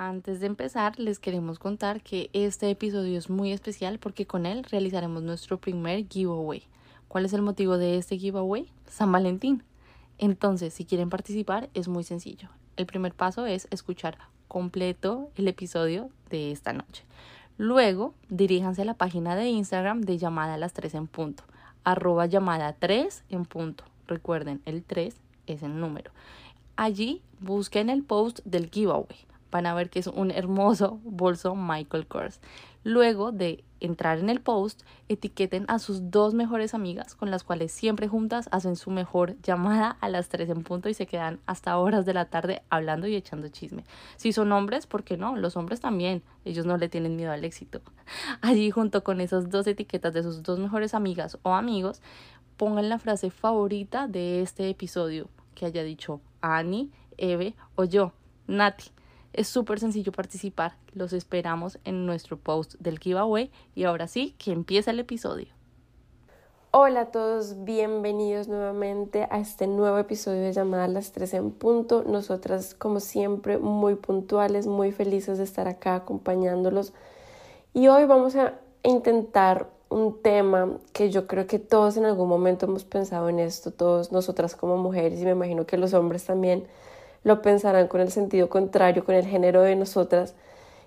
Antes de empezar, les queremos contar que este episodio es muy especial porque con él realizaremos nuestro primer giveaway. ¿Cuál es el motivo de este giveaway? San Valentín. Entonces, si quieren participar, es muy sencillo. El primer paso es escuchar completo el episodio de esta noche. Luego, diríjanse a la página de Instagram de llamada a las 3 en punto. Arroba llamada 3 en punto. Recuerden, el 3 es el número. Allí busquen el post del giveaway van a ver que es un hermoso bolso Michael Kors. Luego de entrar en el post, etiqueten a sus dos mejores amigas con las cuales siempre juntas hacen su mejor llamada a las 3 en punto y se quedan hasta horas de la tarde hablando y echando chisme. Si son hombres, ¿por qué no? Los hombres también, ellos no le tienen miedo al éxito. Allí junto con esas dos etiquetas de sus dos mejores amigas o amigos, pongan la frase favorita de este episodio que haya dicho Annie, Eve o yo, Nati. Es súper sencillo participar. Los esperamos en nuestro post del giveaway. Y ahora sí, que empieza el episodio. Hola a todos, bienvenidos nuevamente a este nuevo episodio de Llamada las 3 en punto. Nosotras, como siempre, muy puntuales, muy felices de estar acá acompañándolos. Y hoy vamos a intentar un tema que yo creo que todos en algún momento hemos pensado en esto, todos nosotras como mujeres y me imagino que los hombres también lo pensarán con el sentido contrario, con el género de nosotras.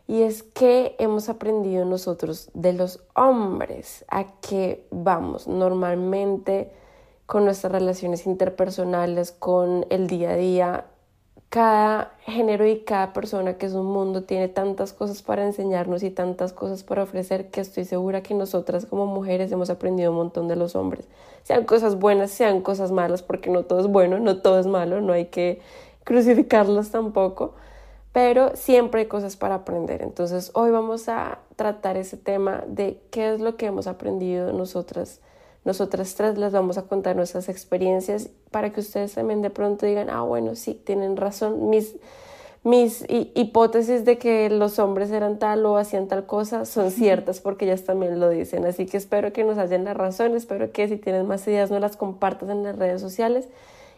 Y es que hemos aprendido nosotros de los hombres a que vamos normalmente con nuestras relaciones interpersonales, con el día a día. Cada género y cada persona que es un mundo tiene tantas cosas para enseñarnos y tantas cosas para ofrecer que estoy segura que nosotras como mujeres hemos aprendido un montón de los hombres. Sean cosas buenas, sean cosas malas, porque no todo es bueno, no todo es malo, no hay que crucificarlos tampoco, pero siempre hay cosas para aprender. Entonces hoy vamos a tratar ese tema de qué es lo que hemos aprendido nosotras. Nosotras tres les vamos a contar nuestras experiencias para que ustedes también de pronto digan, ah, bueno, sí, tienen razón, mis, mis hipótesis de que los hombres eran tal o hacían tal cosa son ciertas porque ellas también lo dicen. Así que espero que nos hayan la razón, espero que si tienen más ideas no las compartas en las redes sociales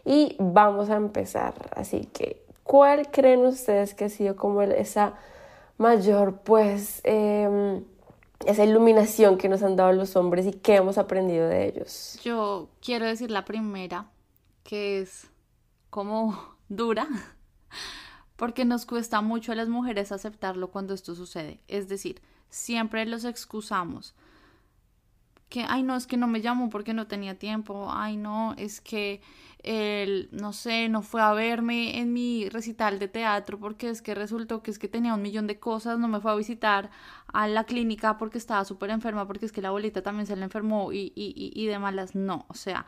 y vamos a empezar. Así que, ¿cuál creen ustedes que ha sido como esa mayor, pues, em, esa iluminación que nos han dado los hombres y qué hemos aprendido de ellos? Yo quiero decir la primera, que es como dura, porque nos cuesta mucho a las mujeres aceptarlo cuando esto sucede. Es decir, siempre los excusamos. Que, ay, no, es que no me llamo porque no tenía tiempo. Ay, no, es que él, no sé, no fue a verme en mi recital de teatro porque es que resultó que es que tenía un millón de cosas, no me fue a visitar a la clínica porque estaba súper enferma, porque es que la abuelita también se le enfermó y, y, y de malas, no, o sea,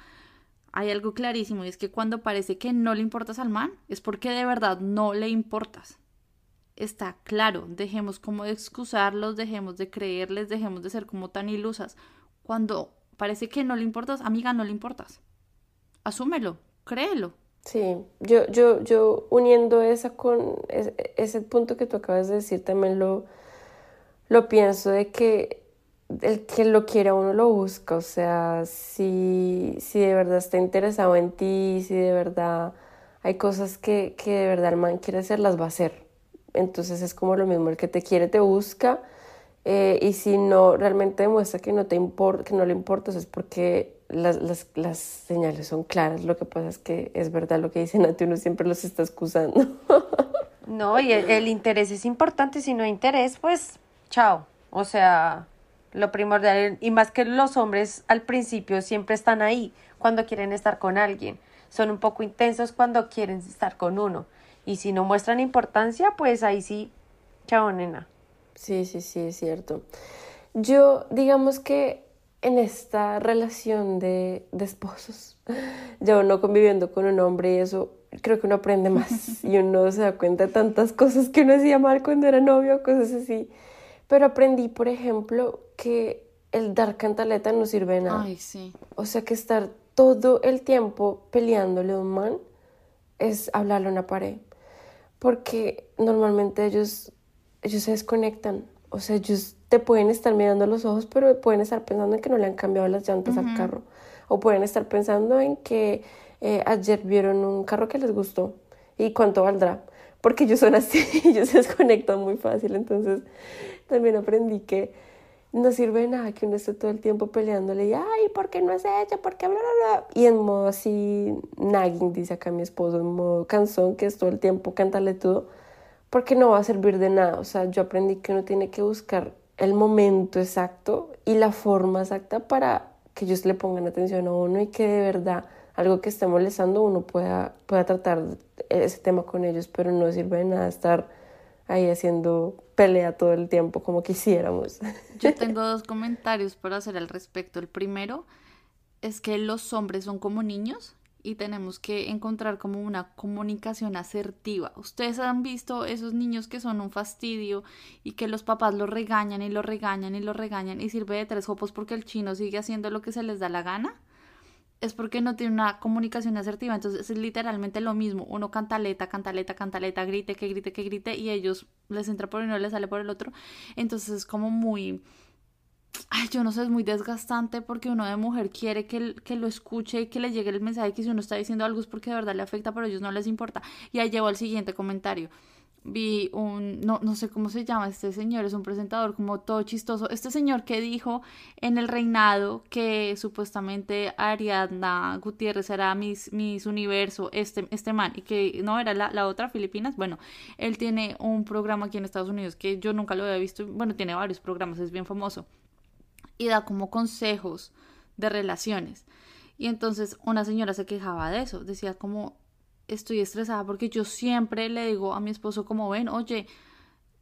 hay algo clarísimo y es que cuando parece que no le importas al man, es porque de verdad no le importas. Está claro, dejemos como de excusarlos, dejemos de creerles, dejemos de ser como tan ilusas. Cuando parece que no le importas, amiga, no le importas asúmelo, créelo. Sí, yo, yo, yo uniendo esa con ese, punto que tú acabas de decir, también lo, lo pienso de que el que lo quiere uno lo busca, o sea, si, si de verdad está interesado en ti, si de verdad hay cosas que, que de verdad el man quiere hacer, las va a hacer. Entonces es como lo mismo, el que te quiere te busca eh, y si no realmente demuestra que no, te importa, que no le importas es porque las, las, las, señales son claras. Lo que pasa es que es verdad lo que dicen Nati, uno siempre los está excusando. no, y el, interés es importante. Si no hay interés, pues chao. O sea, lo primordial, y más que los hombres al principio siempre están ahí cuando quieren estar con alguien. Son un poco intensos cuando quieren estar con uno. Y si no muestran importancia, pues ahí sí, chao, nena. Sí, sí, sí, es cierto. Yo, digamos que en esta relación de, de esposos, yo no conviviendo con un hombre y eso, creo que uno aprende más y uno se da cuenta de tantas cosas que uno hacía mal cuando era novio, cosas así. Pero aprendí, por ejemplo, que el dar cantaleta no sirve de nada. Ay, sí. O sea que estar todo el tiempo peleándole a un man es hablarle a una pared. Porque normalmente ellos, ellos se desconectan. O sea, ellos te pueden estar mirando a los ojos, pero pueden estar pensando en que no le han cambiado las llantas al carro. O pueden estar pensando en que eh, ayer vieron un carro que les gustó y cuánto valdrá. Porque ellos son así, ellos se desconectan muy fácil. Entonces, también aprendí que no sirve de nada que uno esté todo el tiempo peleándole y, ay, ¿por qué no es ella? ¿Por qué bla, bla, bla? Y en modo así, nagging, dice acá mi esposo, en modo canción, que es todo el tiempo cántale todo, porque no va a servir de nada. O sea, yo aprendí que uno tiene que buscar el momento exacto y la forma exacta para que ellos le pongan atención a uno y que de verdad algo que esté molestando uno pueda, pueda tratar ese tema con ellos, pero no sirve de nada estar ahí haciendo pelea todo el tiempo como quisiéramos. Yo tengo dos comentarios para hacer al respecto. El primero es que los hombres son como niños y tenemos que encontrar como una comunicación asertiva. Ustedes han visto esos niños que son un fastidio y que los papás los regañan y los regañan y los regañan y sirve de tres copos porque el chino sigue haciendo lo que se les da la gana es porque no tiene una comunicación asertiva. Entonces es literalmente lo mismo. Uno cantaleta, cantaleta, cantaleta, grite, que grite, que grite, y ellos les entra por uno les sale por el otro. Entonces es como muy. Ay, yo no sé, es muy desgastante porque uno de mujer quiere que, que lo escuche y que le llegue el mensaje que si uno está diciendo algo es porque de verdad le afecta, pero a ellos no les importa. Y ahí llevo al siguiente comentario vi un, no, no sé cómo se llama este señor, es un presentador como todo chistoso. Este señor que dijo en el reinado que supuestamente Ariadna Gutiérrez era Miss, Miss Universo, este, este man, y que no era la, la otra, Filipinas. Bueno, él tiene un programa aquí en Estados Unidos que yo nunca lo había visto, bueno, tiene varios programas, es bien famoso, y da como consejos de relaciones. Y entonces una señora se quejaba de eso, decía como estoy estresada porque yo siempre le digo a mi esposo como ven, oye,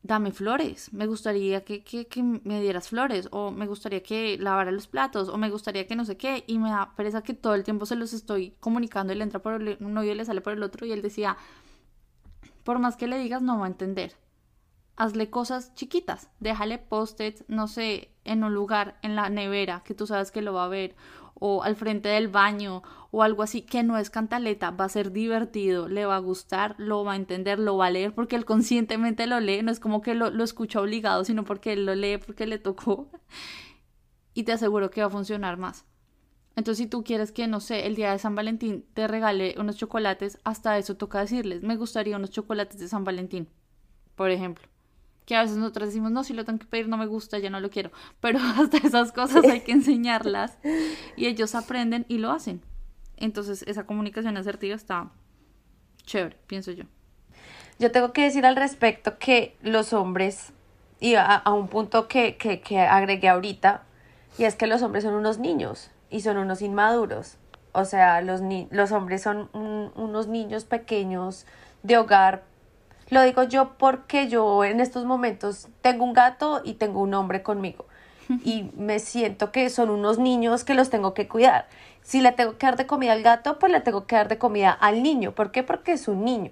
dame flores, me gustaría que, que, me dieras flores, o me gustaría que lavara los platos, o me gustaría que no sé qué, y me da pereza que todo el tiempo se los estoy comunicando le entra por uno y le sale por el otro, y él decía, por más que le digas, no va a entender. Hazle cosas chiquitas, déjale post-its, no sé, en un lugar, en la nevera, que tú sabes que lo va a ver, o al frente del baño o algo así que no es cantaleta, va a ser divertido, le va a gustar, lo va a entender, lo va a leer porque él conscientemente lo lee, no es como que lo, lo escucha obligado, sino porque él lo lee porque le tocó y te aseguro que va a funcionar más. Entonces, si tú quieres que, no sé, el día de San Valentín te regale unos chocolates, hasta eso toca decirles, me gustaría unos chocolates de San Valentín, por ejemplo que a veces nosotros decimos, no, si lo tengo que pedir, no me gusta, ya no lo quiero. Pero hasta esas cosas hay que enseñarlas y ellos aprenden y lo hacen. Entonces, esa comunicación asertiva está chévere, pienso yo. Yo tengo que decir al respecto que los hombres, y a, un punto que, que, que, agregué ahorita, y es que los hombres son unos niños y son unos inmaduros. O sea, los, ni los hombres son unos niños pequeños de hogar lo digo yo porque yo en estos momentos tengo un gato y tengo un hombre conmigo y me siento que son unos niños que los tengo que cuidar. Si le tengo que dar de comida al gato, pues le tengo que dar de comida al niño. ¿Por qué? Porque es un niño.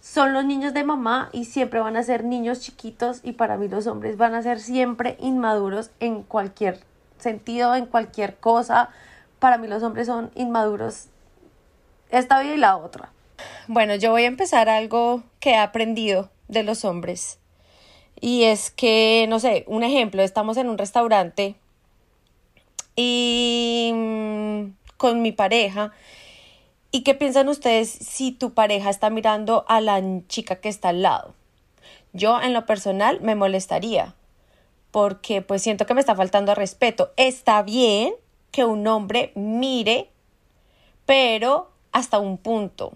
Son los niños de mamá y siempre van a ser niños chiquitos y para mí los hombres van a ser siempre inmaduros en cualquier sentido, en cualquier cosa. Para mí los hombres son inmaduros esta vida y la otra. Bueno, yo voy a empezar algo que he aprendido de los hombres. Y es que, no sé, un ejemplo, estamos en un restaurante y mm, con mi pareja. ¿Y qué piensan ustedes si tu pareja está mirando a la chica que está al lado? Yo en lo personal me molestaría porque pues siento que me está faltando respeto. Está bien que un hombre mire, pero hasta un punto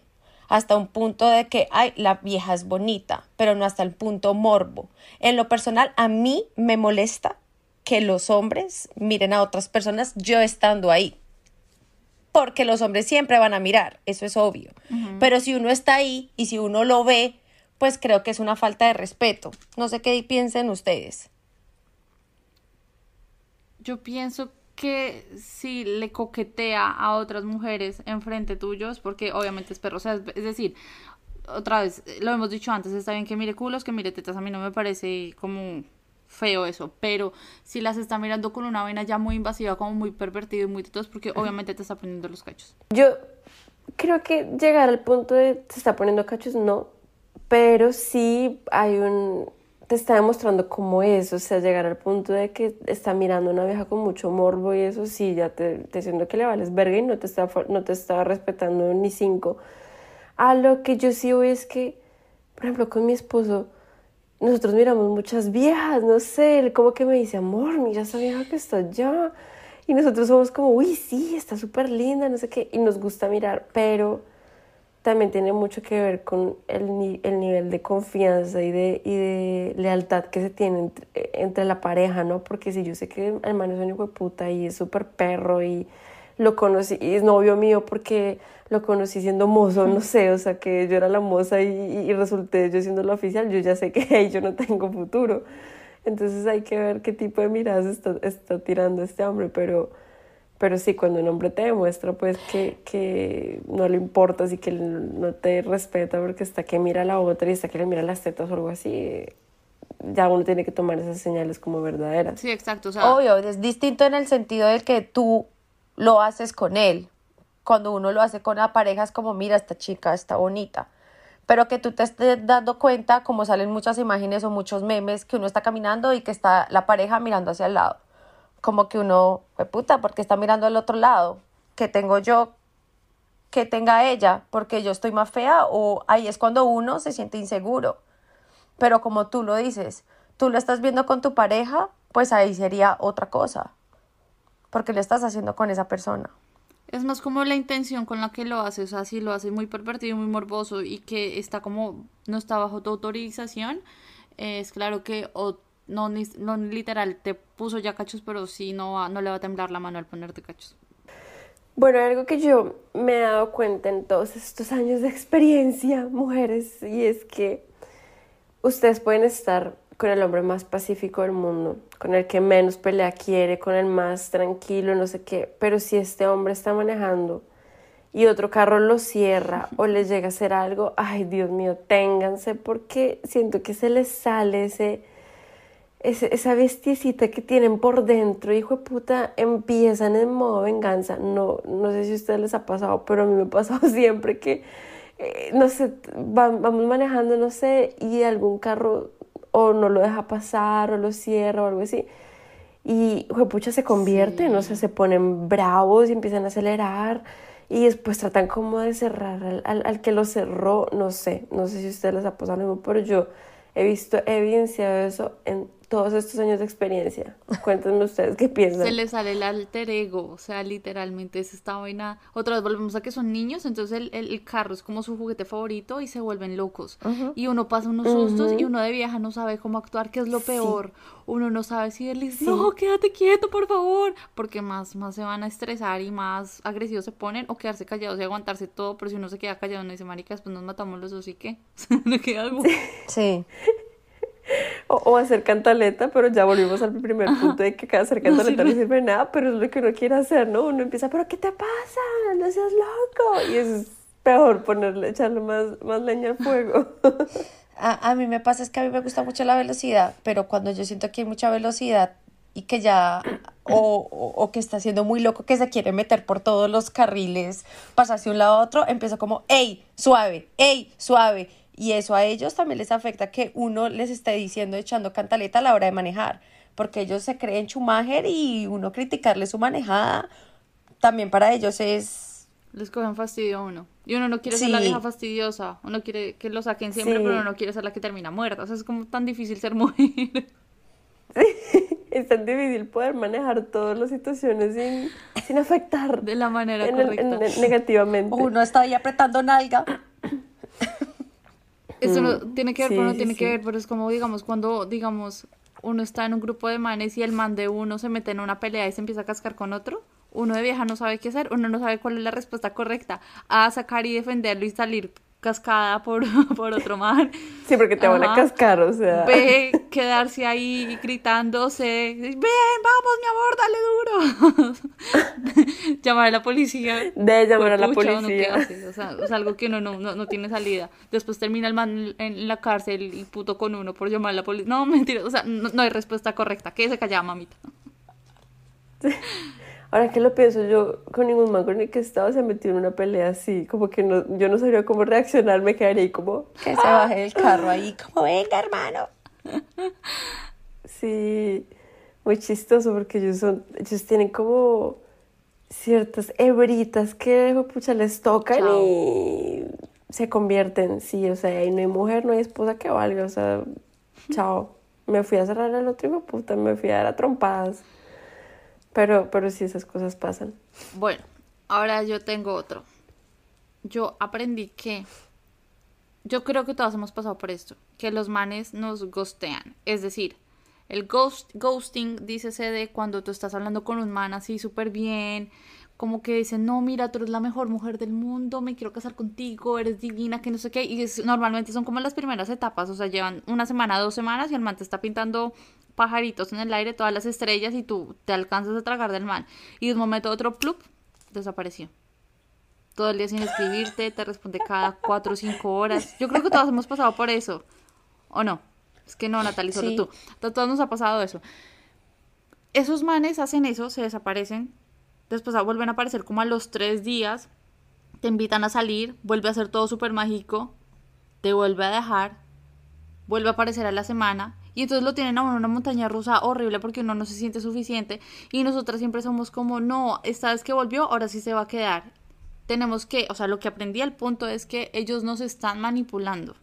hasta un punto de que, ay, la vieja es bonita, pero no hasta el punto morbo. En lo personal, a mí me molesta que los hombres miren a otras personas yo estando ahí. Porque los hombres siempre van a mirar, eso es obvio. Pero si uno está ahí y si uno lo ve, pues creo que es una falta de respeto. No sé qué piensen ustedes. Yo pienso que si le coquetea a otras mujeres enfrente tuyos, porque obviamente es perro, o sea, es, es decir, otra vez, lo hemos dicho antes, está bien que mire culos, que mire tetas, a mí no me parece como feo eso, pero si las está mirando con una vena ya muy invasiva, como muy pervertido y muy tetos, porque obviamente te está poniendo los cachos. Yo creo que llegar al punto de te está poniendo cachos, no, pero sí hay un, te está demostrando cómo es, o sea, llegar al punto de que está mirando a una vieja con mucho morbo y eso sí, ya te, te siento que le vales verga y no te está, no te está respetando ni cinco. A lo que yo sí voy es que, por ejemplo, con mi esposo, nosotros miramos muchas viejas, no sé, él como que me dice, amor, mira esa vieja que está allá. Y nosotros somos como, uy, sí, está súper linda, no sé qué, y nos gusta mirar, pero también tiene mucho que ver con el, el nivel de confianza y de, y de lealtad que se tiene entre, entre, la pareja, ¿no? Porque si yo sé que el man es un hijo de puta y es súper perro y lo conocí, y es novio mío porque lo conocí siendo mozo, no sé, o sea, que yo era la moza y, y resulté yo siendo la oficial, yo ya sé que ahí yo no tengo futuro. Entonces hay que ver qué tipo de miradas está, está tirando este hombre, pero, pero sí, cuando un hombre te demuestra pues que, que no le importas y que no te respeta porque está que mira a la otra y está que le mira las tetas o algo así, ya uno tiene que tomar esas señales como verdaderas. Sí, exacto. O sea, Obvio, es distinto en el sentido de que tú lo haces con él. Cuando uno lo hace con la pareja es como, mira, esta chica está bonita. Pero que tú te estés dando cuenta, como salen muchas imágenes o muchos memes, que uno está caminando y que está la pareja mirando hacia el lado. Como que uno, puta, porque está mirando al otro lado. Que tengo yo que tenga ella, porque yo estoy más fea, o ahí es cuando uno se siente inseguro. Pero como tú lo dices, tú lo estás viendo con tu pareja, pues ahí sería otra cosa porque lo estás haciendo con esa persona. Es más como la intención con la que lo hace, o sea, si lo hace muy pervertido, muy morboso y que está como, no está bajo tu autorización, es claro que no, no literal te puso ya cachos, pero sí no, va, no le va a temblar la mano al ponerte cachos. Bueno, algo que yo me he dado cuenta en todos estos años de experiencia, mujeres, y es que ustedes pueden estar con el hombre más pacífico del mundo, con el que menos pelea quiere, con el más tranquilo, no sé qué, pero si este hombre está manejando y otro carro lo cierra o le llega a hacer algo, ay Dios mío, ténganse porque siento que se les sale ese esa bestiecita que tienen por dentro, hijo de puta, empiezan en modo venganza. No, no sé si a ustedes les ha pasado, pero a mí me ha pasado siempre que, eh, no sé, vamos manejando, no sé, y algún carro o no lo deja pasar o lo cierra o algo así. Y, pucha, se convierte, no sé, se ponen bravos y empiezan a acelerar y después tratan como de cerrar al, al, al, que lo cerró, no sé, no sé si a ustedes les ha pasado lo mismo, pero yo he visto evidenciado eso en todos estos años de experiencia. Cuéntenme ustedes qué piensan. Se les sale el alter ego, o sea, literalmente es esta vaina. Otra vez volvemos a que son niños, entonces el, el, el carro es como su juguete favorito y se vuelven locos. Uh -huh. Y uno pasa unos sustos uh -huh. y uno de vieja no sabe cómo actuar, que es lo peor. Sí. Uno no sabe si él dice, sí. no, quédate quieto, por favor, porque más, más se van a estresar y más agresivos se ponen, o quedarse callados y aguantarse todo, pero si uno se queda callado, no dice, marica, después nos matamos los dos y qué. ¿Qué hago? Sí. O, o, hacer cantaleta, pero ya volvimos al primer punto de que hacer cantaleta no, sirve nada, pero es lo que uno quiere hacer, ¿no? Uno empieza, pero ¿qué te pasa? No seas loco. Y es peor ponerle, echarle más, más leña al fuego. A, a mí me pasa es que a mí me gusta mucho la velocidad, pero cuando yo siento que hay mucha velocidad y que ya, o, o, o, que está siendo muy loco, que se quiere meter por todos los carriles, pasarse de un lado a otro, empiezo como, ¡ey, suave! ¡ey, suave! Y eso a ellos también les afecta que uno les esté diciendo, echando cantaleta a la hora de manejar, porque ellos se creen Schumacher y uno criticarle su manejada, también para ellos es... Les cogen fastidio a uno. Y uno no quiere sí. ser la vieja fastidiosa, uno quiere que lo saquen siempre, sí. pero uno no quiere ser la que termina muerta. O sea, es como tan difícil ser mujer. es tan difícil poder manejar todas las situaciones sin, sin afectar de la manera en correcta. El, en, negativamente. Uno está ahí apretando nalga. Eso no tiene que ver, sí, pero no tiene sí, que ver, pero es como, digamos, cuando, digamos, uno está en un grupo de manes y el man de uno se mete en una pelea y se empieza a cascar con otro, uno de vieja no sabe qué hacer, uno no sabe cuál es la respuesta correcta a sacar y defenderlo y salir cascada por, por otro man. Sí, porque te Ajá. van a cascar, o sea. Ve, quedarse ahí gritándose, ven, vamos, mi amor, dale duro. llamar a la policía. De llamar a la Pucha, ¿uno policía. qué? O sea, es algo que no, no, no, no tiene salida. Después termina el man en la cárcel y puto con uno por llamar a la policía. No, mentira, o sea, no, no hay respuesta correcta. ¿Qué se callaba, mamita? Ahora que lo pienso, yo con ningún man con el que estaba se metió en una pelea así, como que no, yo no sabía cómo reaccionar, me quedaría ahí como, Que se baje del carro ahí, como venga, hermano. sí, muy chistoso porque ellos son, ellos tienen como ciertas hebritas que pucha les tocan Chao. y se convierten, sí, o sea, ahí no hay mujer, no hay esposa que valga, o sea, chao, me fui a cerrar al otro hijo puta, me fui a dar a trompadas, pero, pero sí, esas cosas pasan. Bueno, ahora yo tengo otro. Yo aprendí que. Yo creo que todos hemos pasado por esto. Que los manes nos ghostean. Es decir, el ghost, ghosting, dícese de cuando tú estás hablando con un man así súper bien. Como que dicen, no, mira, tú eres la mejor mujer del mundo, me quiero casar contigo, eres divina, que no sé qué. Y es- normalmente son como las primeras etapas, o sea, llevan una semana, dos semanas y el man te está pintando pajaritos en el aire, todas las estrellas y tú te alcanzas a tragar del man. Y de un momento a otro, plup, desapareció. Todo el día sin escribirte, te responde cada cuatro o cinco horas. Yo creo que todos hemos pasado por eso. ¿O no? Es que no, Natalie, solo Sí. tú. A todos nos ha pasado eso. Esos manes hacen eso, se desaparecen. Después ah, vuelven a aparecer como a los tres días. Te invitan a salir, vuelve a ser todo súper mágico. Te vuelve a dejar. Vuelve a aparecer a la semana. Y entonces lo tienen a en una montaña rusa horrible porque uno no se siente suficiente. Y nosotras siempre somos como, no, esta vez que volvió, ahora sí se va a quedar. Tenemos que, o sea, lo que aprendí al punto es que ellos nos están manipulando.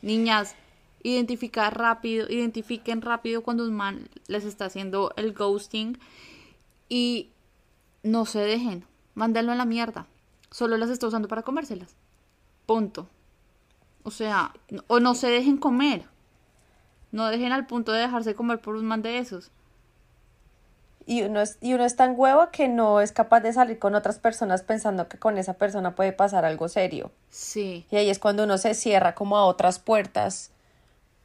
Niñas, identificar rápido, identifiquen rápido cuando un man les está haciendo el ghosting y no se dejen, mándenlo a la mierda. Solo las está usando para comérselas. Punto. O sea, o no se dejen comer. No dejen al punto de dejarse comer por un man de esos. Y uno, es, y uno es tan huevo que no es capaz de salir con otras personas pensando que con esa persona puede pasar algo serio. Sí. Y ahí es cuando uno se cierra como a otras puertas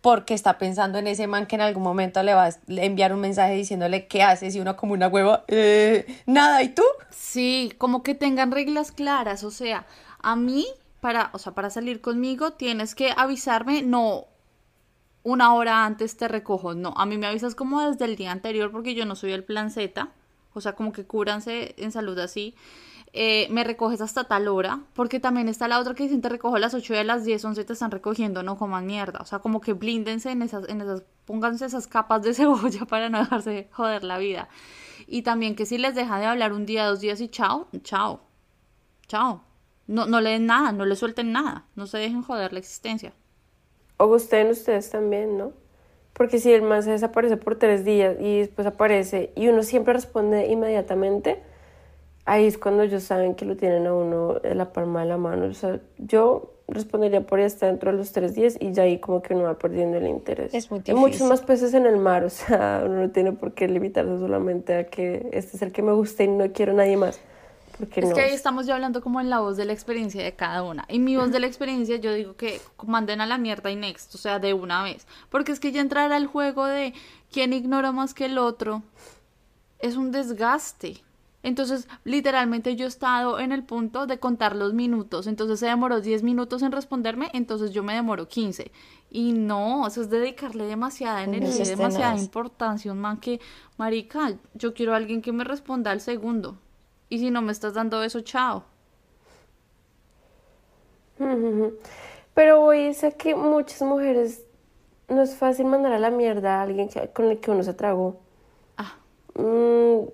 porque está pensando en ese man que en algún momento le va a enviar un mensaje diciéndole qué haces y uno como una hueva, "Eh, nada, ¿y tú? Sí, como que tengan reglas claras, o sea, a mí para, o sea, para salir conmigo tienes que avisarme, no una hora antes te recojo, no, a mí me avisas como desde el día anterior porque yo no soy el plan Z, o sea, como que cúranse en salud así. Eh, me recoges hasta tal hora, porque también está la otra que dicen te recojo a las 8 y a las 10, 11 te están recogiendo, no coman mierda, o sea, como que blíndense en esas, en esas, pónganse esas capas de cebolla para no dejarse joder la vida. Y también que si les deja de hablar un día, dos días y chao, chao, chao. No, no le den nada, no le suelten nada, no se dejen joder la existencia. O gusten ustedes también, ¿no? Porque si el man se desaparece por tres días y después aparece y uno siempre responde inmediatamente, ahí es cuando ellos saben que lo tienen a uno en la palma de la mano. O sea, yo respondería por esta dentro de los tres días y ya ahí como que uno va perdiendo el interés. Es muy Hay muchos más peces en el mar, o sea, uno no tiene por qué limitarse solamente a que este es el que me gusta y no quiero nadie más. Porque Es no. que ahí estamos ya hablando como en la voz de la experiencia de cada una. Y mi voz de la experiencia yo digo que manden a la mierda y next, o sea, de una vez. Porque es que ya entrar al juego de quién ignora más que el otro es un desgaste. Entonces, literalmente yo he estado en el punto de contar los minutos. Entonces se demoró 10 minutos en responderme, entonces yo me demoro 15. Y no, eso es dedicarle demasiada energía, demasiada importancia. Un man que, marica, yo quiero a alguien que me responda al segundo. Y si no me estás dando eso, chao. Pero hoy sé que muchas mujeres no es fácil mandar a la mierda a alguien que- con el que uno se tragó. Ah, Mm,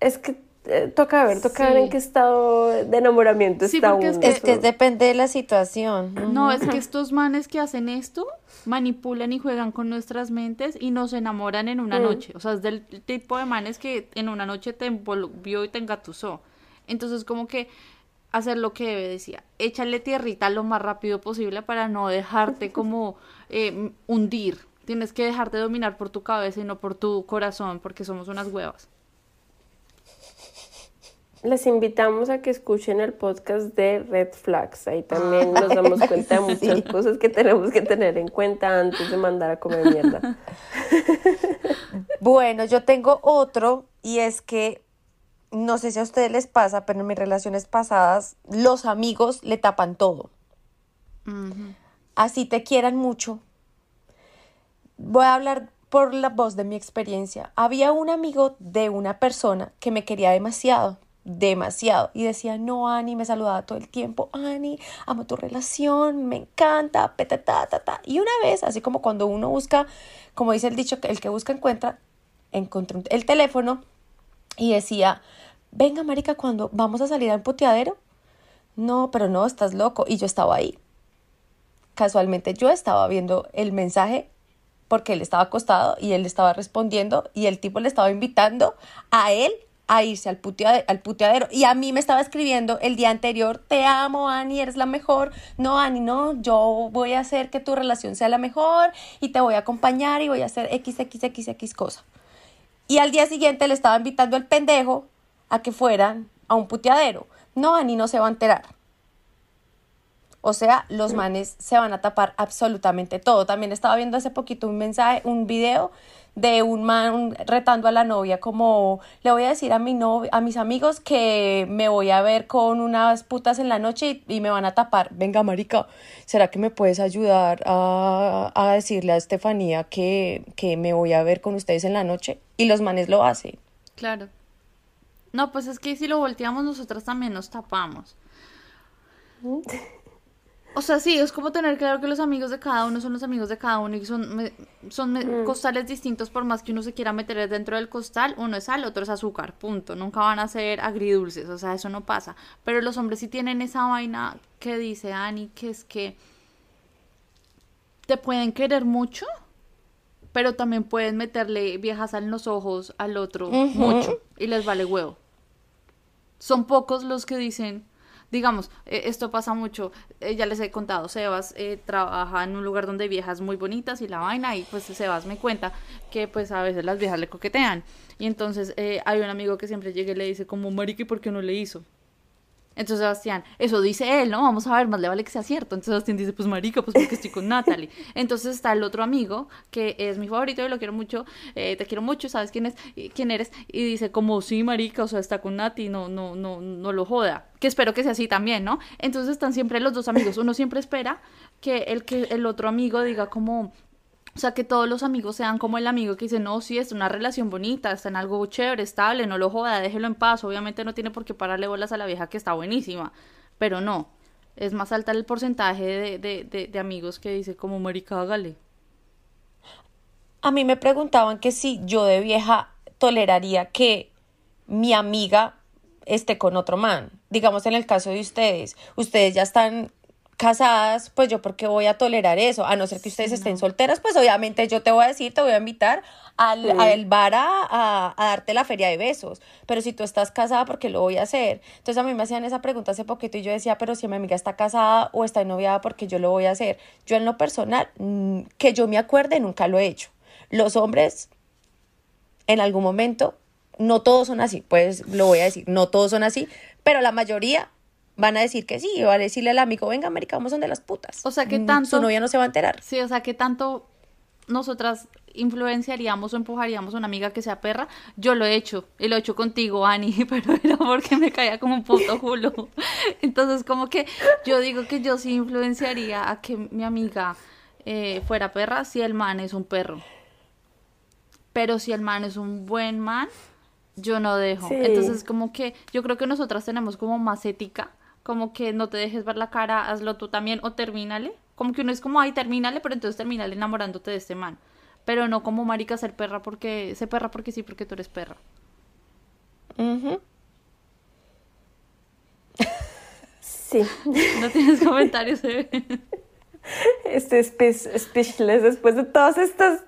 es que eh, toca ver, toca ver en qué estado de enamoramiento Sí, está porque es uno. que- Es que depende de la situación. no, es que estos manes que hacen esto manipulan y juegan con nuestras mentes y nos enamoran en una noche. O sea, es del tipo de manes que en una noche te envolvió y te engatusó. Entonces, como que hacer lo que debe, decía, échale tierrita lo más rápido posible para no dejarte como eh, hundir. Tienes que dejarte dominar por tu cabeza y no por tu corazón, porque somos unas huevas. Les invitamos a que escuchen el podcast de Red Flags. Ahí también nos damos cuenta de muchas cosas que tenemos que tener en cuenta antes de mandar a comer mierda. Bueno, yo tengo otro y es que no sé si a ustedes les pasa, pero en mis relaciones pasadas los amigos le tapan todo. Así te quieran mucho. Voy a hablar por la voz de mi experiencia. Había un amigo de una persona que me quería demasiado demasiado. Y decía, no, Ani, me saludaba todo el tiempo, Ani, amo tu relación, me encanta, peta, ta, ta. Y una vez, así como cuando uno busca, como dice el dicho, el que busca encuentra, encontré el teléfono y decía, venga, marica, cuando vamos a salir al puteadero. No, pero no, estás loco. Y yo estaba ahí. Casualmente yo estaba viendo el mensaje porque él estaba acostado y él estaba respondiendo y el tipo le estaba invitando a él a irse al, al puteadero. Y a mí me estaba escribiendo el día anterior, te amo, Ani, eres la mejor. No, Ani, no, yo voy a hacer que tu relación sea la mejor y te voy a acompañar y voy a hacer X, X, X, X cosa. Y al día siguiente le estaba invitando al pendejo a que fueran a un puteadero. No, Ani no se va a enterar. O sea, los manes se van a tapar absolutamente todo. También estaba viendo hace poquito un mensaje, un video de un man retando a la novia como le voy a decir a mi novia, a mis amigos que me voy a ver con unas putas en la noche y, me van a tapar. Venga, marica, ¿será que me puedes ayudar a, a decirle a Estefanía que, que me voy a ver con ustedes en la noche? Y los manes lo hacen. Claro. No, pues es que si lo volteamos nosotras también nos tapamos. O sea, sí, es como tener claro que los amigos de cada uno son los amigos de cada uno y son, son mm. costales distintos por más que uno se quiera meter dentro del costal, uno es sal, otro es azúcar, punto. Nunca van a ser agridulces, o sea, eso no pasa. Pero los hombres sí tienen esa vaina que dice Ani, que es que te pueden querer mucho, pero también pueden meterle viejas en los ojos al otro mucho y les vale huevo. Son pocos los que dicen, digamos, eh, esto pasa mucho, eh, ya les he contado, Sebas eh, trabaja en un lugar donde hay viejas muy bonitas y la vaina, y pues Sebas me cuenta que pues a veces las viejas le coquetean. Y entonces hay un amigo que siempre llega y le dice como, Marique, ¿por qué no le hizo? Entonces Sebastián, eso dice él, ¿no? Vamos a ver, más le vale que sea cierto. Entonces Sebastián dice, pues marica, pues porque estoy con Natalie. Entonces está el otro amigo, que es mi favorito y lo quiero mucho, eh, te quiero mucho, sabes quién es, quién eres, y dice como, sí, marica, o sea, está con Nati, no, no, no, no lo joda. Que espero que sea así también, ¿no? Entonces están siempre los dos amigos. Uno siempre espera que el, que el otro amigo diga como, o sea, que todos los amigos sean como el amigo que dice, no, sí, es una relación bonita, está en algo chévere, estable, no lo joda, déjelo en paz. Obviamente no tiene por qué pararle bolas a la vieja que está buenísima, pero no. Es más alta el porcentaje de, de, de, amigos que dice como, marica, hágale. A mí me preguntaban que si yo de vieja toleraría que mi amiga esté con otro man. Digamos en el caso de ustedes, ustedes ya están casadas, pues yo porque voy a tolerar eso, a no ser que ustedes estén solteras, pues obviamente yo te voy a decir, te voy a invitar al, bar a, darte la feria de besos, pero si tú estás casada, ¿por qué lo voy a hacer? Entonces a mí me hacían esa pregunta hace poquito y yo decía, pero si mi amiga está casada o está noviada, ¿por qué yo lo voy a hacer? Yo en lo personal, mm, que yo me acuerde, nunca lo he hecho. Los hombres, en algún momento, no todos son así, pues lo voy a decir, no todos son así, pero la mayoría van a decir que sí, va a decirle al amigo, venga, América, vamos donde las putas. O sea, que mm, tanto... Su novia no se va a enterar. Sí, o sea, que tanto nosotras influenciaríamos o empujaríamos a una amiga que sea perra, yo lo he hecho, y lo he hecho contigo, Ani, pero era porque me caía como un puto culo. Entonces, como que yo digo que yo sí influenciaría a que mi amiga eh, fuera perra si el man es un perro. Pero si el man es un buen man, yo no dejo. Entonces, como que yo creo que nosotras tenemos como más ética como que no te dejes ver la cara, hazlo tú también o termínale. Como que uno es como, ay, termínale, pero entonces termínale enamorándote de este man. Pero no como marica ser perra porque, ser perra porque sí, porque tú eres perra. Sí. No tienes comentarios, ¿eh? Este speechless después de todos estos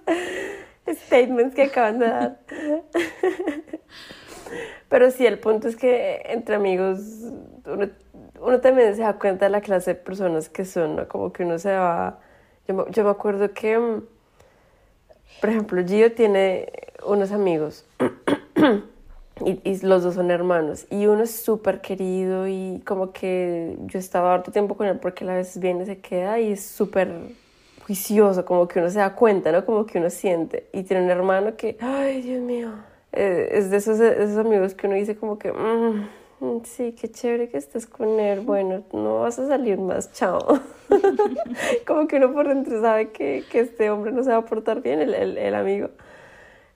statements que acaban de dar. Pero sí, el punto es que entre amigos uno uno también se da cuenta de la clase de personas que son, ¿no? Como que uno se va... Yo, yo me acuerdo que, mm, por ejemplo, Gio tiene unos amigos y, y, los dos son hermanos. Y uno es súper querido y como que yo estaba harto tiempo con él porque a veces viene, se queda y es súper juicioso, como que uno se da cuenta, ¿no? Como que uno siente. Y tiene un hermano que, ay, Dios mío, eh, es de esos, esos, amigos que uno dice como que, mm, sí, qué chévere que estés con él, bueno, no vas a salir más, chao. como que uno por dentro sabe que, que, este hombre no se va a portar bien, el, el, el amigo.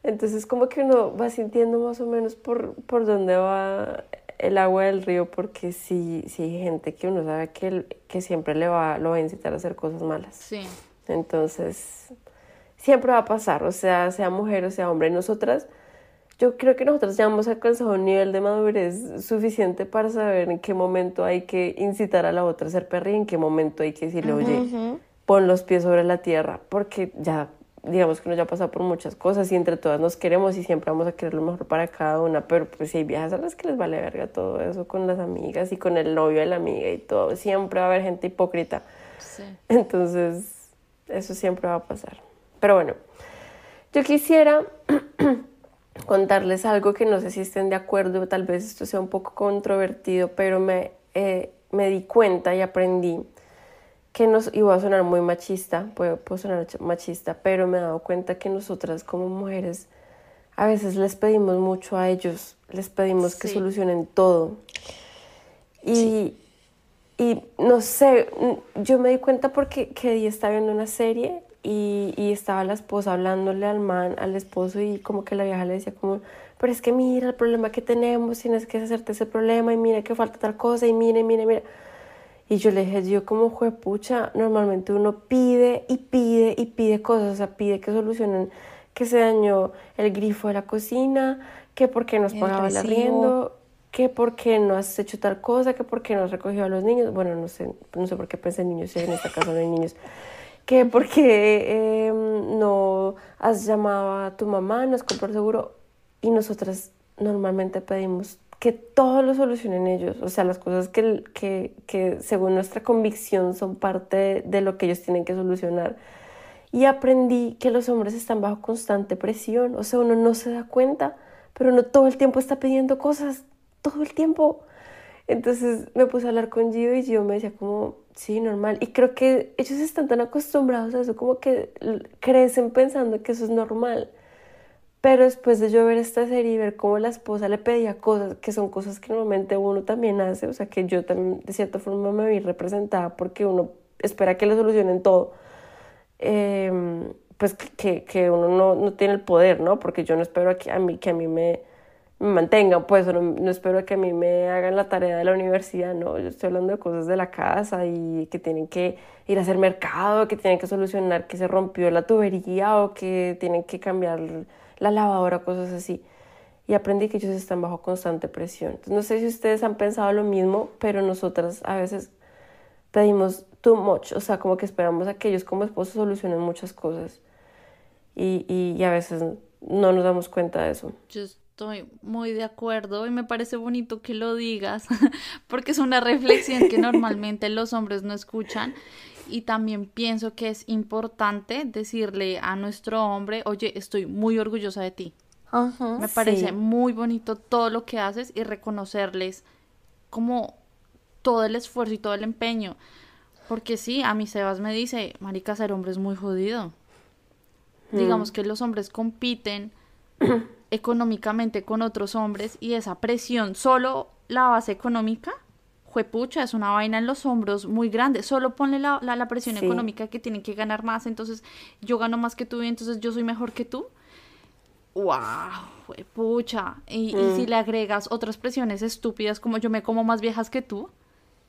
Entonces como que uno va sintiendo más o menos por, por dónde va el agua del río, porque sí, sí hay gente que uno sabe que, que siempre le va, lo va a incitar a hacer cosas malas. Sí. Entonces, siempre va a pasar, o sea, sea mujer o sea hombre. Nosotras, yo creo que nosotros ya hemos alcanzado un nivel de madurez suficiente para saber en qué momento hay que incitar a la otra a ser perra y en qué momento hay que decirle, oye, pon los pies sobre la tierra, porque ya digamos que uno ya ha pasado por muchas cosas y entre todas nos queremos y siempre vamos a querer lo mejor para cada una, pero pues si hay viejas a las que les vale verga todo eso con las amigas y con el novio de la amiga y todo, siempre va a haber gente hipócrita. Sí. Entonces, eso siempre va a pasar. Pero bueno, yo quisiera contarles algo que no sé si estén de acuerdo, tal vez esto sea un poco controvertido, pero me, eh, me di cuenta y aprendí que nos iba a sonar muy machista, puedo, puedo sonar machista, pero me he dado cuenta que nosotras como mujeres a veces les pedimos mucho a ellos, les pedimos sí. que solucionen todo. Y, sí. y no sé, yo me di cuenta porque que día estaba viendo una serie y, y, estaba la esposa hablándole al man, al esposo y como que la vieja le decía como, pero es que mira el problema que tenemos, tienes que hacerte ese problema y mira que falta tal cosa y mire, mire, mire. Y yo le dije, yo como juepucha, normalmente uno pide y pide y pide cosas, o sea, pide que solucionen que se dañó el grifo de la cocina, que por qué nos pagaba el arriendo, que por qué no has hecho tal cosa, que por qué no has recogido a los niños. Bueno, no sé, no sé por qué pensé en niños, si en esta casa no hay niños. Que por qué eh, no has llamado a tu mamá, no has comprado seguro. Y nosotras normalmente pedimos que todo lo solucionen ellos, o sea, las cosas que, que, que según nuestra convicción son parte de, de, lo que ellos tienen que solucionar. Y aprendí que los hombres están bajo constante presión, o sea, uno no se da cuenta, pero uno todo el tiempo está pidiendo cosas, todo el tiempo. Entonces me puse a hablar con Gio y Gio me decía como, sí, normal. Y creo que ellos están tan acostumbrados a eso, como que crecen pensando que eso es normal. Pero después de yo ver esta serie y ver cómo la esposa le pedía cosas, que son cosas que normalmente uno también hace, o sea, que yo también de cierta forma me vi representada porque uno espera que le solucionen todo, eh, pues que, que uno no, no, tiene el poder, ¿no? Porque yo no espero a que a mí, que a mí me, me mantengan, pues no, no espero que a mí me hagan la tarea de la universidad, no, yo estoy hablando de cosas de la casa y que tienen que ir a hacer mercado, que tienen que solucionar que se rompió la tubería o que tienen que cambiar la lavadora, cosas así. Y aprendí que ellos están bajo constante presión. Entonces, no sé si ustedes han pensado lo mismo, pero nosotras a veces pedimos too much, o sea, como que esperamos a que ellos como esposos solucionen muchas cosas. Y, y, y a veces no nos damos cuenta de eso. Yo estoy muy de acuerdo y me parece bonito que lo digas, porque es una reflexión que normalmente los hombres no escuchan y también pienso que es importante decirle a nuestro hombre, oye, estoy muy orgullosa de ti. Uh -huh, Me parece sí. muy bonito todo lo que haces y reconocerles como todo el esfuerzo y todo el empeño. Porque sí, a mi Sebas me dice, marica, ser hombre es muy jodido. Mm. Digamos que los hombres compiten económicamente con otros hombres y esa presión, solo la base económica, juepucha, es una vaina en los hombros muy grande. Solo ponle la, la, la presión Sí. económica que tienen que ganar más, entonces yo gano más que tú y entonces yo soy mejor que tú. ¡Wow! Juepucha. Y, y Mm. si le agregas otras presiones estúpidas como yo me como más viejas que tú,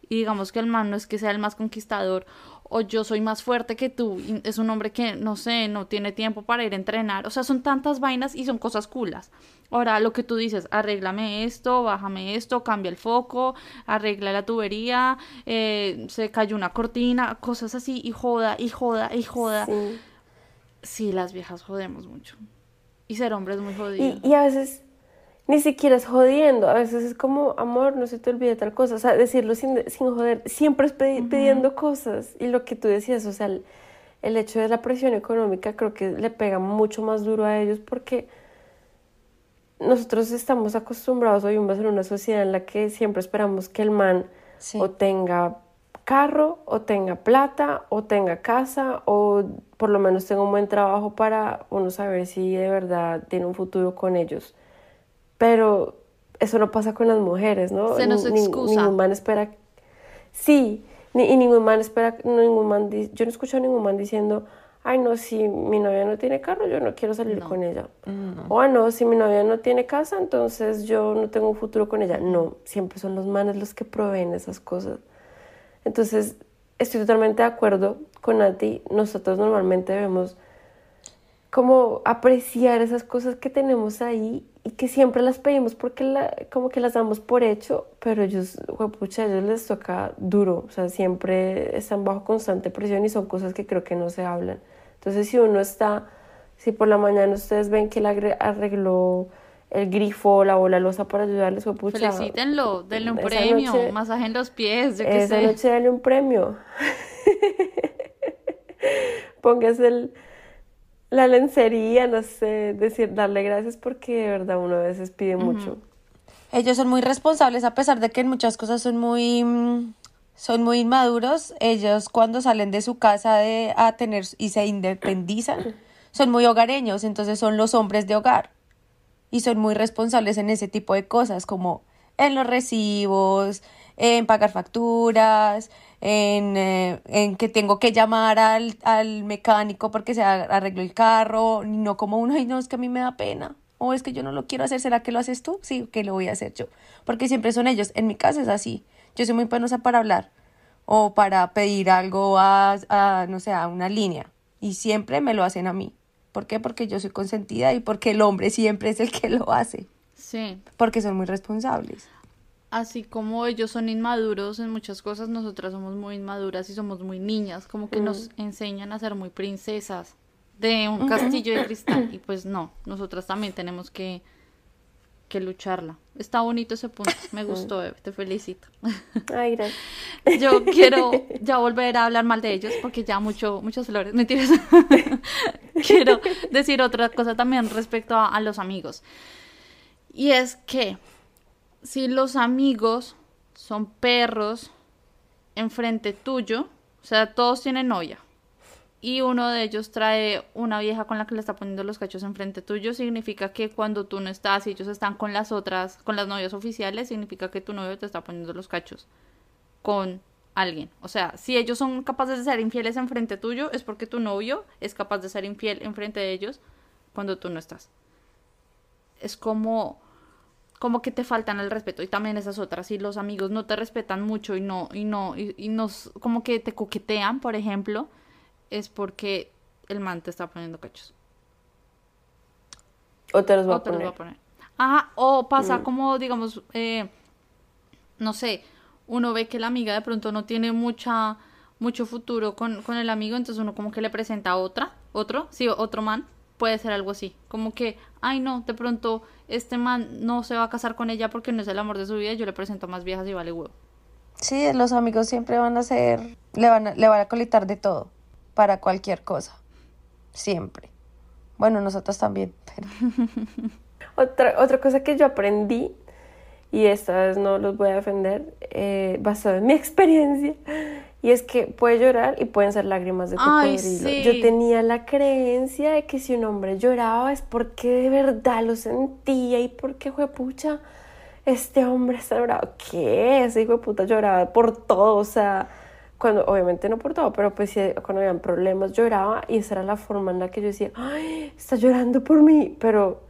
y digamos que el man no es que sea el más conquistador, o yo soy más fuerte que tú, y es un hombre que, no sé, no tiene tiempo para ir a entrenar. O sea, son tantas vainas y son cosas culas. Ahora, lo que tú dices, arréglame esto, bájame esto, cambia el foco, arregla la tubería, eh, se cayó una cortina, cosas así, y joda, y joda, y joda. Sí. Sí, las viejas jodemos mucho. Y ser hombre es muy jodido. Y, y a veces ni siquiera es jodiendo, a veces es como, amor, no se te olvide tal cosa, o sea, decirlo sin, sin joder, siempre es pedi- pidiendo cosas. Y lo que tú decías, o sea, el, el hecho de la presión económica creo que le pega mucho más duro a ellos porque nosotros estamos acostumbrados vivimos en una sociedad en la que siempre esperamos que el man Sí. o tenga carro, o tenga plata, o tenga casa, o por lo menos tenga un buen trabajo para uno saber si de verdad tiene un futuro con ellos. Pero eso no pasa con las mujeres, ¿no? Se nos ni- excusa. Ningún man espera. Sí, ni, y ningún man espera. Ningún man di- Yo no escucho a ningún man diciendo, ay, no, si mi novia no tiene carro, yo no quiero salir con ella. O, ah, no, si mi novia no tiene casa, entonces yo no tengo un futuro con ella. No, siempre son los manes los que proveen esas cosas. Entonces, estoy totalmente de acuerdo con Nati. Nosotros normalmente debemos como apreciar esas cosas que tenemos ahí y que siempre las pedimos porque la- como que las damos por hecho, pero ellos, pucha, a ellos les toca duro, o sea, siempre están bajo constante presión y son cosas que creo que no se hablan. Entonces, si uno está, si por la mañana ustedes ven que él arregló el grifo, lavó la losa para ayudarles, pucha, Felicítenlo, denle un esa premio, noche- masaje en los pies, yo qué esa sé. noche dale un premio. Póngase el- la lencería, no sé, decir, darle gracias porque de verdad uno a veces pide mucho. Ellos son muy responsables a pesar de que en muchas cosas son muy son muy inmaduros. Ellos cuando salen de su casa de, a tener y se independizan, son muy hogareños, entonces son los hombres de hogar. Y son muy responsables en ese tipo de cosas, como en los recibos, en pagar facturas, en, eh, en que tengo que llamar al, al mecánico porque se arregló el carro, no como uno, ay no, es que a mí me da pena, o es que yo no lo quiero hacer, ¿será que lo haces tú? Sí, que lo voy a hacer yo, porque siempre son ellos, en mi casa es así, yo soy muy penosa para hablar o para pedir algo a, a, no sé, a una línea, y siempre me lo hacen a mí. ¿Por qué? Porque yo soy consentida y porque el hombre siempre es el que lo hace, Sí, porque son muy responsables. Así como ellos son inmaduros en muchas cosas, nosotras somos muy inmaduras y somos muy niñas, como que nos enseñan a ser muy princesas de un castillo de cristal y pues no, nosotras también tenemos que que lucharla. Está bonito ese punto, me gustó, Eve, te felicito. Ay, gracias. Yo quiero ya volver a hablar mal de ellos porque ya mucho, muchas flores, mentiras. quiero decir otra cosa también respecto a, a los amigos. Y es que si los amigos son perros enfrente tuyo, o sea, todos tienen novia, y uno de ellos trae una vieja con la que le está poniendo los cachos enfrente tuyo, significa que cuando tú no estás y ellos están con las otras, con las novias oficiales, significa que tu novio te está poniendo los cachos con alguien. O sea, si ellos son capaces de ser infieles enfrente tuyo, es porque tu novio es capaz de ser infiel enfrente de ellos cuando tú no estás. Es como como que te faltan el respeto y también esas otras si los amigos no te respetan mucho y no y no y, y nos como que te coquetean por ejemplo es porque el man te está poniendo cachos. O te los voy o a te los poner. va a poner. ajá o pasa como digamos eh, no sé uno ve que la amiga de pronto no tiene mucha mucho futuro con, con el amigo entonces uno como que le presenta a otra otro sí otro man puede ser algo así. Como que ay no de pronto este man no se va a casar con ella porque no es el amor de su vida y yo le presento más viejas y vale huevo Sí, los amigos siempre van a ser, le van a, le van a colitar de todo, para cualquier cosa, siempre. Bueno, nosotros también, pero Otra, otra cosa que yo aprendí, y esta vez no los voy a defender, eh, basado en mi experiencia, y es que puede llorar y pueden ser lágrimas de cocodrilo. sí. Yo tenía la creencia de que si un hombre lloraba es porque de verdad lo sentía y porque, pucha, este hombre está bravo. ¿Qué? Ese hijo de puta lloraba por todo, o sea, cuando, obviamente no por todo, pero pues sí, cuando habían problemas lloraba y esa era la forma en la que yo decía, ay, está llorando por mí, pero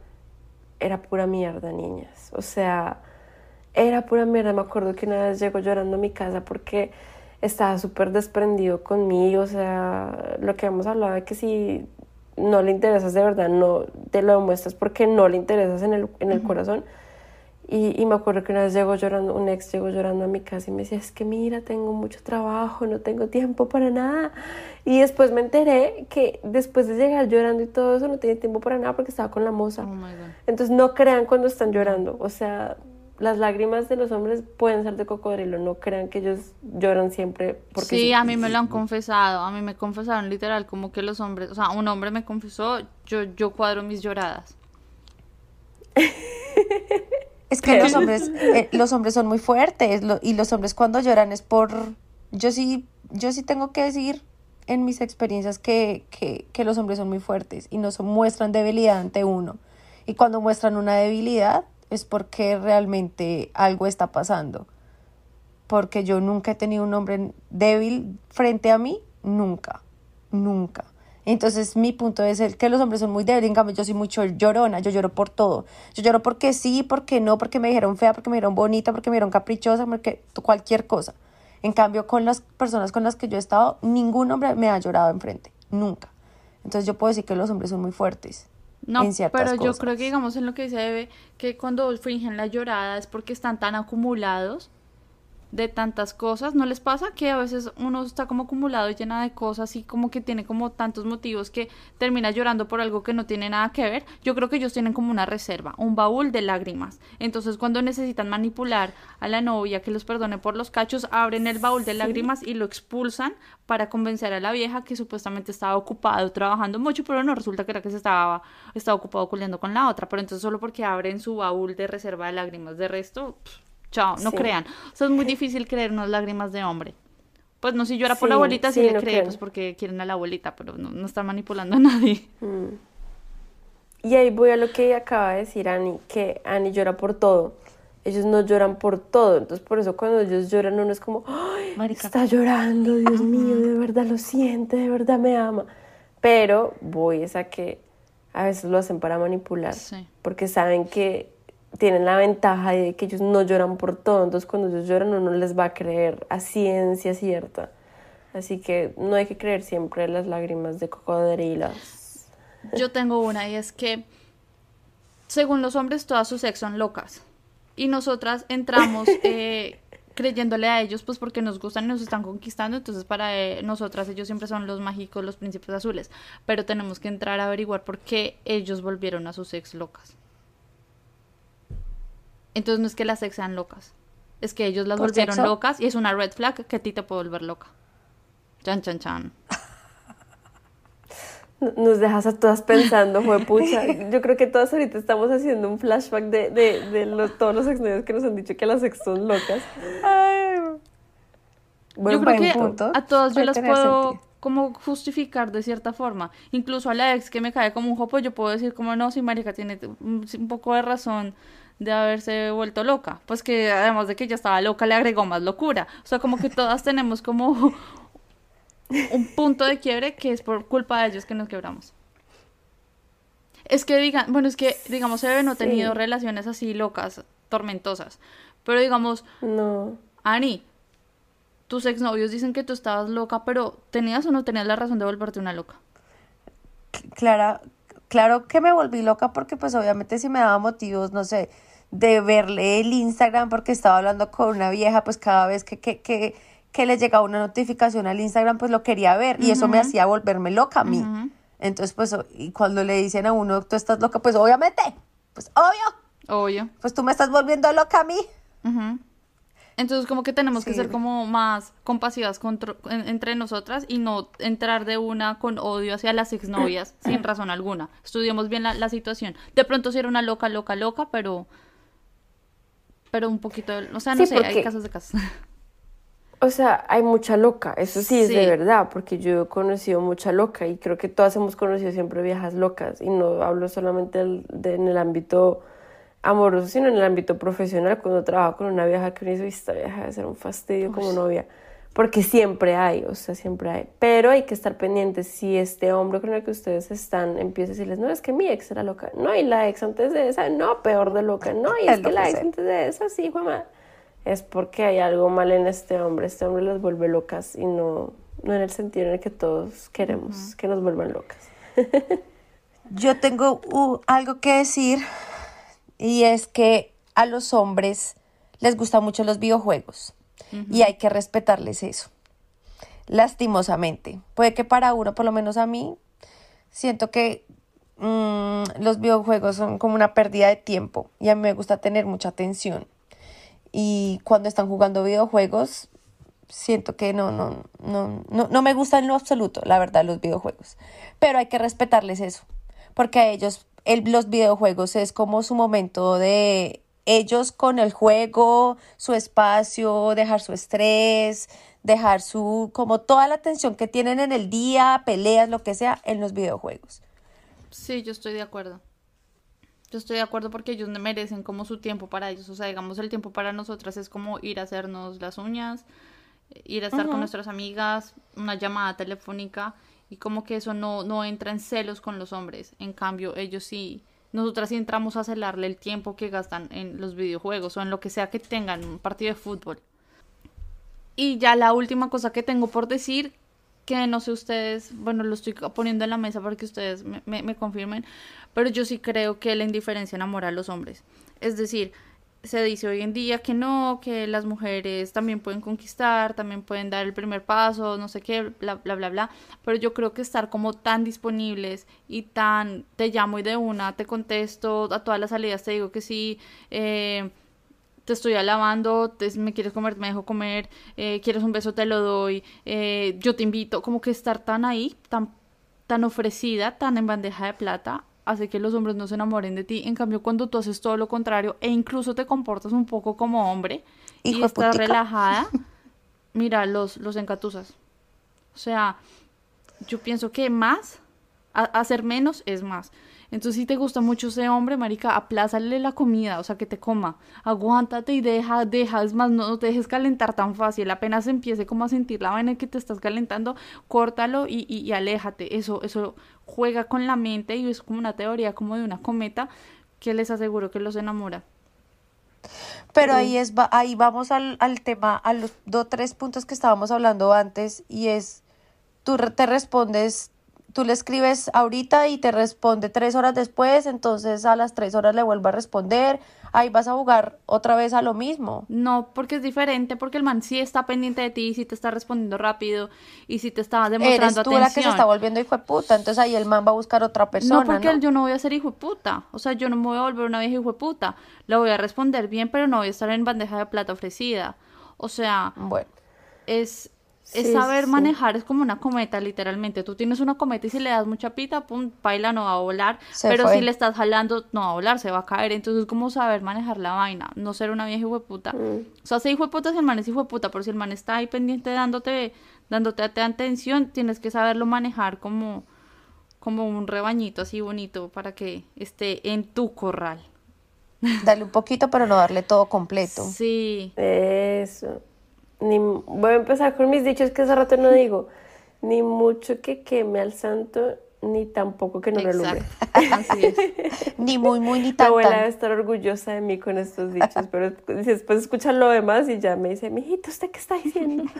era pura mierda, niñas. O sea, era pura mierda. Me acuerdo que una vez llegó llorando a mi casa porque estaba súper desprendido conmigo. O sea, lo que hemos hablado de que si no le interesas de verdad, no te lo demuestras porque no le interesas en el, en el corazón. Y, y me acuerdo que una vez llegó llorando, un ex llegó llorando a mi casa y me decía, es que mira, tengo mucho trabajo, no tengo tiempo para nada. Y después me enteré que después de llegar llorando y todo eso, no tenía tiempo para nada porque estaba con la moza. oh Entonces no crean cuando están llorando. O sea, las lágrimas de los hombres pueden ser de cocodrilo. No crean que ellos lloran siempre porque sí, a mí me lo han confesado, a mí me confesaron literal como que los hombres, o sea, un hombre me confesó, yo, yo cuadro mis lloradas. Es que los hombres, eh, los hombres son muy fuertes lo- y los hombres cuando lloran es por... Yo sí, yo sí tengo que decir en mis experiencias que, que, que los hombres son muy fuertes y no son, muestran debilidad ante uno. Y cuando muestran una debilidad es porque realmente algo está pasando. Porque yo nunca he tenido un hombre débil frente a mí, nunca, nunca. Entonces mi punto es el que los hombres son muy débiles, en cambio yo soy mucho llorona, yo lloro por todo. Yo lloro porque sí, porque no, porque me dijeron fea, porque me dijeron bonita, porque me dijeron caprichosa, porque cualquier cosa. En cambio con las personas con las que yo he estado, ningún hombre me ha llorado enfrente, nunca. Entonces yo puedo decir que los hombres son muy fuertes. No, en ciertas pero yo cosas. creo que digamos en lo que dice Eve, que cuando fingen la llorada es porque están tan acumulados de tantas cosas, ¿no les pasa que a veces uno está como acumulado y llena de cosas y como que tiene como tantos motivos que termina llorando por algo que no tiene nada que ver? Yo creo que ellos tienen como una reserva, un baúl de lágrimas. Entonces cuando necesitan manipular a la novia que los perdone por los cachos, abren el baúl de lágrimas y lo expulsan para convencer a la vieja que supuestamente estaba ocupado trabajando mucho, pero no resulta que era que se estaba, estaba ocupado culiando con la otra, pero entonces solo porque abren su baúl de reserva de lágrimas, de resto, pff, chao, no Sí. crean. O sea, es muy difícil creer unas lágrimas de hombre. Pues no, si llora por Sí, la abuelita, sí, sí, le no cree, crean. pues porque quieren a la abuelita, pero no, no están manipulando a nadie. Y ahí voy a lo que acaba de decir Ani, que Ani llora por todo. Ellos no lloran por todo, entonces por eso cuando ellos lloran uno es como, ¡ay! Marica. Está llorando, Dios mío, de verdad lo siente, de verdad me ama. Pero voy es a que a veces lo hacen para manipular, Sí. porque saben que tienen la ventaja de que ellos no lloran por todo, entonces cuando ellos lloran uno les va a creer a ciencia cierta. Así que no hay que creer siempre las lágrimas de cocodrilos. Yo tengo una y es que, según los hombres, todas sus ex son locas. Y nosotras entramos eh, creyéndole a ellos, pues porque nos gustan y nos están conquistando. Entonces, para eh, nosotras, ellos siempre son los mágicos, los príncipes azules. Pero tenemos que entrar a averiguar por qué ellos volvieron a sus ex locas. Entonces, no es que las ex sean locas, es que ellos las ¿Por volvieron sexo? locas y es una red flag que a ti te puede volver loca. Chan, chan, chan. Nos dejas a todas pensando, fue pucha. Yo creo que todas ahorita estamos haciendo un flashback de, de, de los- todos los exnovios que nos han dicho que las ex son locas. Buen yo creo que punto. a todas yo las puedo sentido. como justificar de cierta forma. Incluso a la ex que me cae como un jopo, yo puedo decir como no, si marica tiene un poco de razón de haberse vuelto loca. Pues que además de que ella estaba loca, le agregó más locura. O sea, como que todas tenemos como un punto de quiebre que es por culpa de ellos que nos quebramos. Es que digan, bueno, es que digamos, Eve no ha Sí. tenido relaciones así locas, tormentosas. Pero digamos, No. Ani, tus exnovios dicen que tú estabas loca, pero ¿tenías o no tenías la razón de volverte una loca? Clara, claro que me volví loca porque pues obviamente si me daba motivos, no sé, de verle el Instagram porque estaba hablando con una vieja, pues cada vez que, que, que, que le llegaba una notificación al Instagram, pues lo quería ver y eso me hacía volverme loca a mí. Entonces, pues, y cuando le dicen a uno, tú estás loca, pues obviamente, pues obvio, Obvio. pues tú me estás volviendo loca a mí. Entonces como que tenemos que Sí. ser como más compasivas en- entre nosotras y no entrar de una con odio hacia las exnovias sin razón alguna. Estudiemos bien la, la situación. De pronto si era una loca, loca, loca, pero... Pero un poquito... O sea, no Sí, sé, hay casos de casos. O sea, hay mucha loca, eso sí es de verdad, porque yo he conocido mucha loca y creo que todas hemos conocido siempre viejas locas y no hablo solamente del- de- en el ámbito amoroso, sino en el ámbito profesional, cuando trabajo con una vieja que dice, "Uy, esta vieja debe ser un fastidio como novia, porque siempre hay, o sea, siempre hay, pero hay que estar pendientes. Si este hombre con el que ustedes están empieza a decirles, no, es que mi ex era loca, no, y la ex antes de esa, no, peor de loca, no, y es Es que la que ex antes de esa, sí, madre. Es porque hay algo mal en este hombre. Este hombre las vuelve locas y no, no en el sentido en el que todos queremos que nos vuelvan locas. Yo tengo uh, algo que decir y es que a los hombres les gustan mucho los videojuegos y hay que respetarles eso. Lastimosamente. Puede que para uno, por lo menos a mí, siento que mm, los videojuegos son como una pérdida de tiempo y a mí me gusta tener mucha atención. Y cuando están jugando videojuegos, siento que no, no, no, no, no me gustan en lo absoluto, la verdad, los videojuegos. Pero hay que respetarles eso, porque a ellos el, los videojuegos es como su momento de ellos con el juego, su espacio, dejar su estrés, dejar su, como toda la atención que tienen en el día, peleas, lo que sea, en los videojuegos. Sí, yo estoy de acuerdo. Yo estoy de acuerdo porque ellos merecen como su tiempo para ellos. O sea, digamos, el tiempo para nosotras es como ir a hacernos las uñas, ir a estar con nuestras amigas, una llamada telefónica y como que eso no, no entra en celos con los hombres. En cambio, ellos sí, nosotras sí entramos a celarle el tiempo que gastan en los videojuegos o en lo que sea que tengan, un partido de fútbol. Y ya la última cosa que tengo por decir, que no sé ustedes, bueno, lo estoy poniendo en la mesa para que ustedes me, me, me confirmen, pero yo sí creo que la indiferencia enamora a los hombres. Es decir, se dice hoy en día que no, que las mujeres también pueden conquistar, también pueden dar el primer paso, no sé qué, bla, bla, bla, bla. Pero yo creo que estar como tan disponibles y tan, te llamo y de una, te contesto, a todas las salidas te digo que sí, eh, te estoy alabando, te, me quieres comer, me dejo comer, eh, quieres un beso, te lo doy, eh, yo te invito, como que estar tan ahí, tan, tan ofrecida, tan en bandeja de plata, hace que los hombres no se enamoren de ti. En cambio, cuando tú haces todo lo contrario e incluso te comportas un poco como hombre y estás relajada, mira, los, los encatusas. O sea, yo pienso que más, hacer menos es más. Entonces, si te gusta mucho ese hombre, marica, aplázale la comida, o sea, que te coma. Aguántate y deja, deja, es más, no, te dejes calentar tan fácil. Apenas empiece como a sentir la vaina que te estás calentando, córtalo y, y, y aléjate. Eso, eso juega con la mente y es como una teoría como de una cometa que les aseguro que los enamora. Pero ahí es ahí vamos al, al tema, a los dos tres puntos que estábamos hablando antes, y es tú te respondes tú le escribes ahorita y te responde tres horas después, entonces a las tres horas le vuelve a responder, ahí vas a jugar otra vez a lo mismo. No, porque es diferente, porque el man sí está pendiente de ti, sí te está respondiendo rápido y sí te está demostrando Eres tú la que se está volviendo hijo de puta, entonces ahí el man va a buscar otra persona. No, porque yo no voy a ser hijo de puta, o sea, yo no me voy a volver una vieja hijo de puta, le voy a responder bien, pero no voy a estar en bandeja de plata ofrecida. O sea, bueno. es es saber manejar, es como una cometa, literalmente. Tú tienes una cometa y si le das mucha pita, pum, baila, no va a volar. pero si le estás jalando, no va a volar, se va a caer. Entonces, es como saber manejar la vaina, no ser una vieja puta mm. O sea, ser hijo de puta si el man es hijo de puta, pero si el man está ahí pendiente dándote, dándote atención, tienes que saberlo manejar como, como un rebañito así bonito para que esté en tu corral. Dale un poquito, pero no darle todo completo. Sí. Eso ni, voy a empezar con mis dichos que hace rato no digo, ni mucho que queme al santo, ni tampoco que no lo alumbre. Así es. ni muy, muy, ni tan, Mi abuela debe estar orgullosa de mí con estos dichos, pero después escuchan lo demás y ya me dice, mijito, ¿usted qué está diciendo?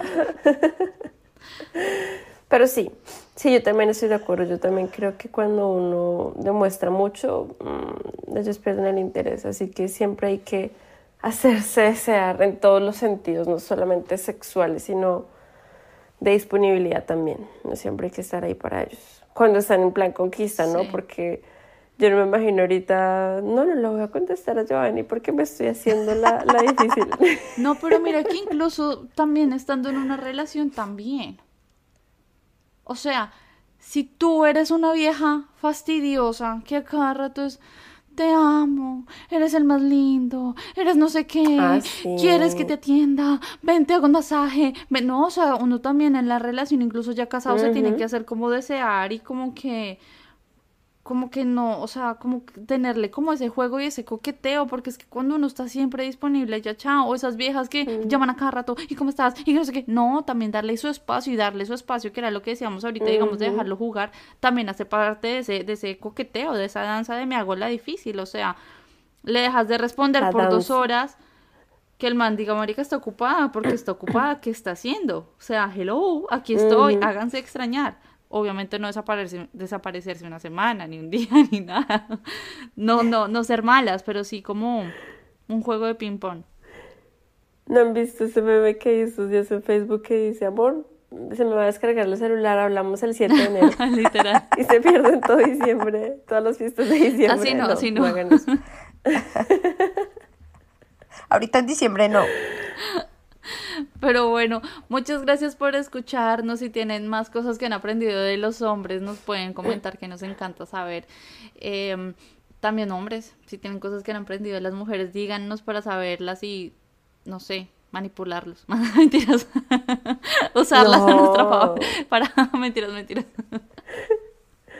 pero sí, sí, yo también estoy de acuerdo. Yo también creo que cuando uno demuestra mucho, mmm, ellos pierden el interés. Así que siempre hay que hacerse desear en todos los sentidos, no solamente sexuales, sino de disponibilidad también. No siempre hay que estar ahí para ellos. Cuando están en plan conquista, ¿no? Porque yo no me imagino ahorita, no, no lo voy a contestar a Giovanni porque me estoy haciendo la, la difícil. No, pero mira que incluso también estando en una relación también. O sea, si tú eres una vieja fastidiosa que a cada rato es te amo, eres el más lindo, eres no sé qué, ah, quieres que te atienda, ven, te hago un masaje. No, o sea, uno también en la relación, incluso ya casado, se tiene que hacer como desear y como que como que no, o sea, como tenerle como ese juego y ese coqueteo, porque es que cuando uno está siempre disponible, ya chao, o esas viejas que llaman a cada rato, ¿y cómo estás? Y no sé qué, no, también darle su espacio y darle su espacio, que era lo que decíamos ahorita, digamos, de dejarlo jugar, también hace parte de ese, de ese coqueteo, de esa danza de me hago la difícil, o sea, le dejas de responder por dos horas, que el man diga, marica, está ocupada, porque está ocupada, ¿qué está haciendo? O sea, hello, aquí estoy, háganse extrañar obviamente no desaparecerse, desaparecerse una semana, ni un día, ni nada. No, no, no ser malas, pero sí como un juego de ping-pong. ¿No han visto ese bebé que hizo días en Facebook que dice, amor, se me va a descargar el celular, hablamos el 7 de enero. Literal. y se pierden todo diciembre, todas las fiestas de diciembre. Así no, así no. Ahorita en diciembre no. Pero bueno, muchas gracias por escucharnos. Si tienen más cosas que han aprendido de los hombres, nos pueden comentar que nos encanta saber. Em, También hombres, si tienen cosas que han aprendido de las mujeres, díganos para saberlas y, no sé, manipularlos. mentiras. Usarlas a nuestro favor. Para, mentiras, mentiras.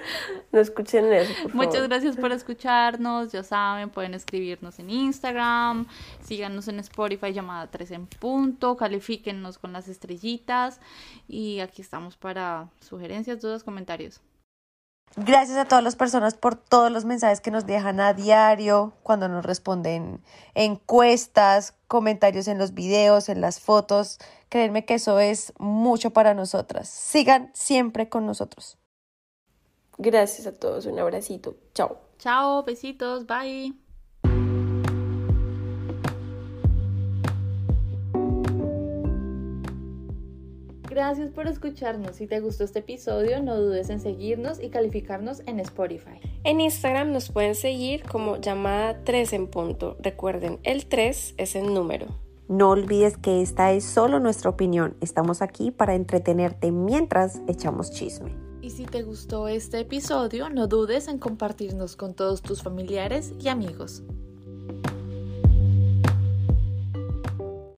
No escuchen eso. Muchas gracias por escucharnos. Ya saben, pueden escribirnos en Instagram, síganos en Spotify llamada 3 en punto, califíquennos con las estrellitas y aquí estamos para sugerencias, dudas, comentarios. Gracias a todas las personas por todos los mensajes que nos dejan a diario, cuando nos responden encuestas, comentarios en los videos, en las fotos. Créanme que eso es mucho para nosotras. Sigan siempre con nosotros. Gracias a todos, un abracito. Chao. Chao, besitos, bye. Gracias por escucharnos. Si te gustó este episodio, no dudes en seguirnos y calificarnos en Spotify. En Instagram nos pueden seguir como llamada 3 en punto. Recuerden, el 3 es el número. No olvides que esta es solo nuestra opinión. Estamos aquí para entretenerte mientras echamos chisme. Y si te gustó este episodio, no dudes en compartirnos con todos tus familiares y amigos.